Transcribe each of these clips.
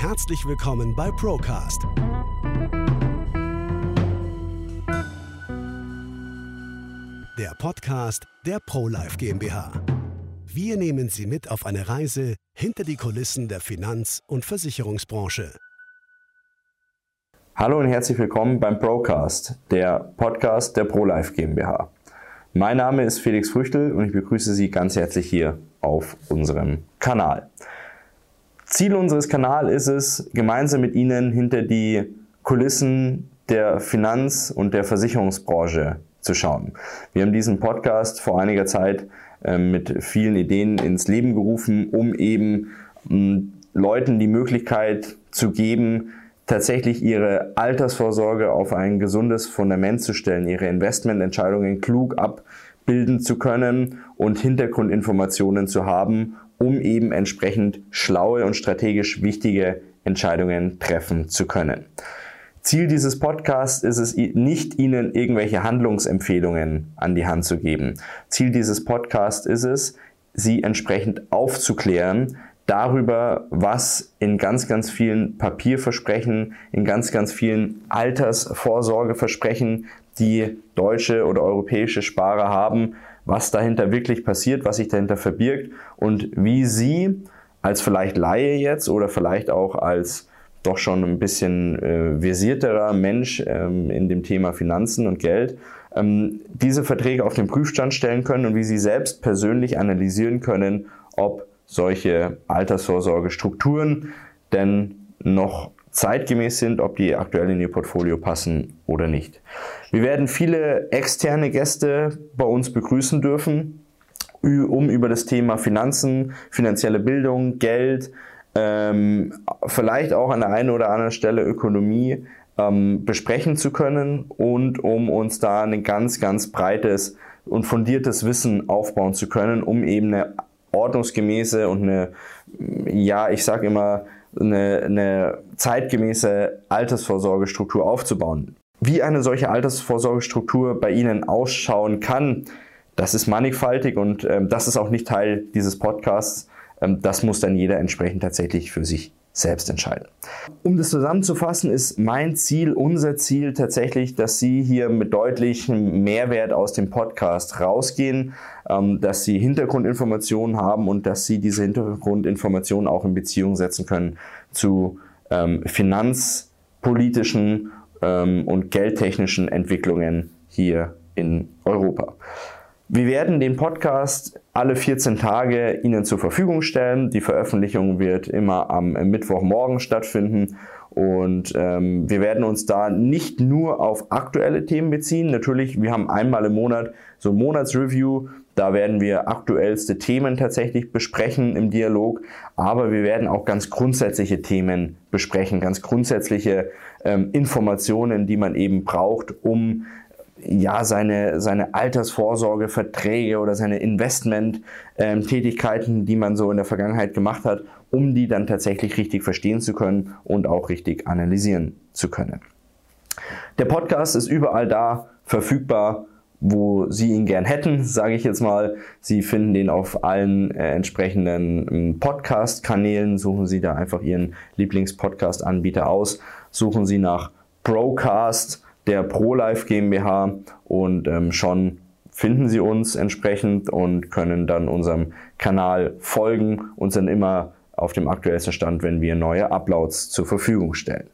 Herzlich willkommen bei Procast. Der Podcast der ProLife GmbH. Wir nehmen Sie mit auf eine Reise hinter die Kulissen der Finanz- und Versicherungsbranche. Hallo und herzlich willkommen beim Procast, der Podcast der ProLife GmbH. Mein Name ist Felix Früchtel und ich begrüße Sie ganz herzlich hier auf unserem Kanal. Ziel unseres Kanals ist es, gemeinsam mit Ihnen hinter die Kulissen der Finanz- und der Versicherungsbranche zu schauen. Wir haben diesen Podcast vor einiger Zeit äh, mit vielen Ideen ins Leben gerufen, um eben Leuten die Möglichkeit zu geben, tatsächlich ihre Altersvorsorge auf ein gesundes Fundament zu stellen, ihre Investmententscheidungen klug abbilden zu können und Hintergrundinformationen zu haben, um eben entsprechend schlaue und strategisch wichtige Entscheidungen treffen zu können. Ziel dieses Podcasts ist es nicht, Ihnen irgendwelche Handlungsempfehlungen an die Hand zu geben. Ziel dieses Podcasts ist es, Sie entsprechend aufzuklären darüber, was in ganz, ganz vielen Papierversprechen, in ganz, ganz vielen Altersvorsorgeversprechen die deutsche oder europäische Sparer haben, was dahinter wirklich passiert, was sich dahinter verbirgt und wie Sie als vielleicht Laie jetzt oder vielleicht auch als doch schon ein bisschen äh, versierterer Mensch ähm, in dem Thema Finanzen und Geld ähm, diese Verträge auf den Prüfstand stellen können und wie Sie selbst persönlich analysieren können, ob solche Altersvorsorgestrukturen denn noch zeitgemäß sind, ob die aktuell in Ihr Portfolio passen oder nicht. Wir werden viele externe Gäste bei uns begrüßen dürfen, um über das Thema Finanzen, finanzielle Bildung, Geld, ähm, vielleicht auch an der einen oder anderen Stelle Ökonomie ähm, besprechen zu können und um uns da ein ganz, ganz breites und fundiertes Wissen aufbauen zu können, um eben eine ordnungsgemäße und eine, ja, ich sage immer, eine, eine zeitgemäße Altersvorsorgestruktur aufzubauen. Wie eine solche Altersvorsorgestruktur bei Ihnen ausschauen kann, das ist mannigfaltig und ähm, das ist auch nicht Teil dieses Podcasts. Ähm, das muss dann jeder entsprechend tatsächlich für sich selbst entscheiden. Um das zusammenzufassen, ist mein Ziel, unser Ziel tatsächlich, dass Sie hier mit deutlichem Mehrwert aus dem Podcast rausgehen, ähm, dass Sie Hintergrundinformationen haben und dass Sie diese Hintergrundinformationen auch in Beziehung setzen können zu ähm, finanzpolitischen ähm, und geldtechnischen Entwicklungen hier in Europa. Wir werden den Podcast alle 14 Tage Ihnen zur Verfügung stellen. Die Veröffentlichung wird immer am Mittwochmorgen stattfinden. Und ähm, wir werden uns da nicht nur auf aktuelle Themen beziehen. Natürlich, wir haben einmal im Monat so ein Monatsreview. Da werden wir aktuellste Themen tatsächlich besprechen im Dialog. Aber wir werden auch ganz grundsätzliche Themen besprechen, ganz grundsätzliche ähm, Informationen, die man eben braucht, um ja, seine, seine Altersvorsorgeverträge oder seine Investment-Tätigkeiten, ähm, die man so in der Vergangenheit gemacht hat, um die dann tatsächlich richtig verstehen zu können und auch richtig analysieren zu können. Der Podcast ist überall da verfügbar, wo Sie ihn gern hätten, sage ich jetzt mal. Sie finden den auf allen äh, entsprechenden ähm, Podcast-Kanälen. Suchen Sie da einfach Ihren Lieblings-Podcast-Anbieter aus. Suchen Sie nach Procast der ProLife GmbH und ähm, schon finden Sie uns entsprechend und können dann unserem Kanal folgen und sind immer auf dem aktuellsten Stand, wenn wir neue Uploads zur Verfügung stellen.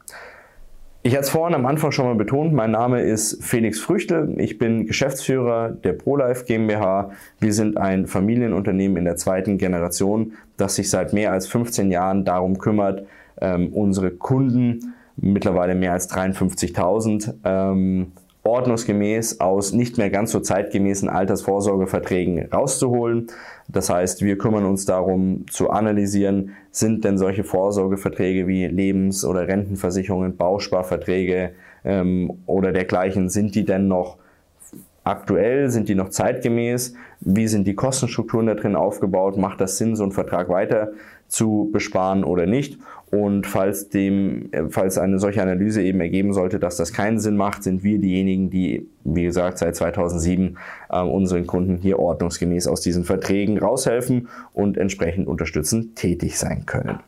Ich hatte es vorhin am Anfang schon mal betont, mein Name ist Felix Früchte. Ich bin Geschäftsführer der ProLife GmbH. Wir sind ein Familienunternehmen in der zweiten Generation, das sich seit mehr als 15 Jahren darum kümmert, ähm, unsere Kunden mittlerweile mehr als 53.000, ähm, ordnungsgemäß aus nicht mehr ganz so zeitgemäßen Altersvorsorgeverträgen rauszuholen. Das heißt, wir kümmern uns darum zu analysieren, sind denn solche Vorsorgeverträge wie Lebens- oder Rentenversicherungen, Bausparverträge ähm, oder dergleichen, sind die denn noch aktuell, sind die noch zeitgemäß, wie sind die Kostenstrukturen da drin aufgebaut, macht das Sinn, so einen Vertrag weiter zu besparen oder nicht. Und falls dem, äh, falls eine solche Analyse eben ergeben sollte, dass das keinen Sinn macht, sind wir diejenigen, die, wie gesagt, seit 2007 äh, unseren Kunden hier ordnungsgemäß aus diesen Verträgen raushelfen und entsprechend unterstützend tätig sein können.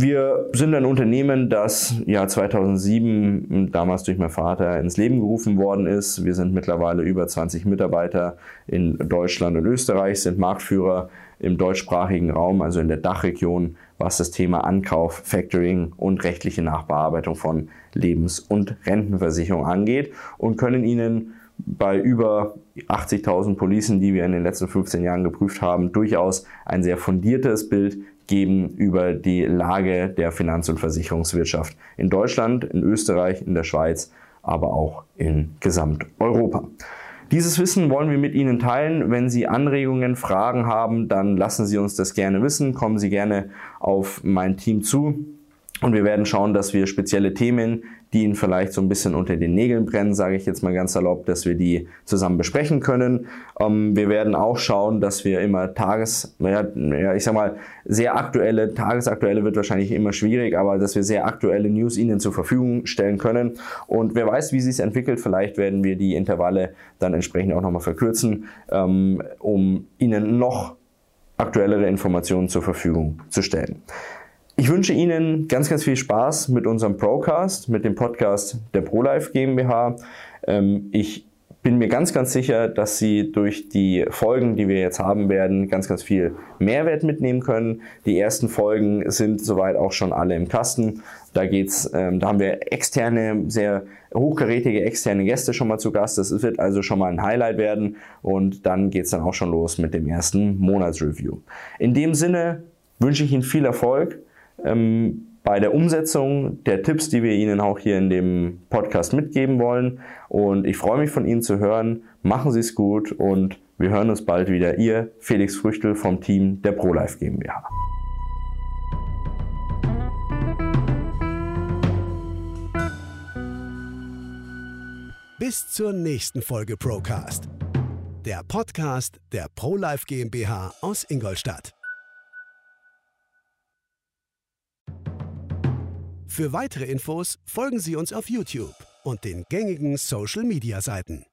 Wir sind ein Unternehmen, das ja 2007 damals durch meinen Vater ins Leben gerufen worden ist. Wir sind mittlerweile über 20 Mitarbeiter in Deutschland und Österreich, sind Marktführer im deutschsprachigen Raum, also in der Dachregion, was das Thema Ankauf, Factoring und rechtliche Nachbearbeitung von Lebens- und Rentenversicherung angeht und können Ihnen bei über 80.000 Policen, die wir in den letzten 15 Jahren geprüft haben, durchaus ein sehr fundiertes Bild geben über die Lage der Finanz- und Versicherungswirtschaft in Deutschland, in Österreich, in der Schweiz, aber auch in Gesamteuropa. Dieses Wissen wollen wir mit Ihnen teilen. Wenn Sie Anregungen, Fragen haben, dann lassen Sie uns das gerne wissen. Kommen Sie gerne auf mein Team zu. Und wir werden schauen, dass wir spezielle Themen, die Ihnen vielleicht so ein bisschen unter den Nägeln brennen, sage ich jetzt mal ganz salopp, dass wir die zusammen besprechen können. Ähm, wir werden auch schauen, dass wir immer Tages, ja, ich sag mal, sehr aktuelle, tagesaktuelle wird wahrscheinlich immer schwierig, aber dass wir sehr aktuelle News Ihnen zur Verfügung stellen können. Und wer weiß, wie sich es entwickelt, vielleicht werden wir die Intervalle dann entsprechend auch nochmal verkürzen, ähm, um Ihnen noch aktuellere Informationen zur Verfügung zu stellen. Ich wünsche Ihnen ganz, ganz viel Spaß mit unserem Procast, mit dem Podcast der ProLife GmbH. Ähm, ich bin mir ganz, ganz sicher, dass Sie durch die Folgen, die wir jetzt haben werden, ganz, ganz viel Mehrwert mitnehmen können. Die ersten Folgen sind soweit auch schon alle im Kasten. Da geht's, ähm, da haben wir externe, sehr hochkarätige externe Gäste schon mal zu Gast. Das wird also schon mal ein Highlight werden und dann geht's dann auch schon los mit dem ersten Monatsreview. In dem Sinne wünsche ich Ihnen viel Erfolg ähm, bei der Umsetzung der Tipps, die wir Ihnen auch hier in dem Podcast mitgeben wollen. Und ich freue mich von Ihnen zu hören. Machen Sie es gut und wir hören uns bald wieder. Ihr Felix Früchtel vom Team der ProLife GmbH. Bis zur nächsten Folge Procast. Der Podcast der ProLife GmbH aus Ingolstadt. Für weitere Infos folgen Sie uns auf YouTube und den gängigen Social-Media-Seiten.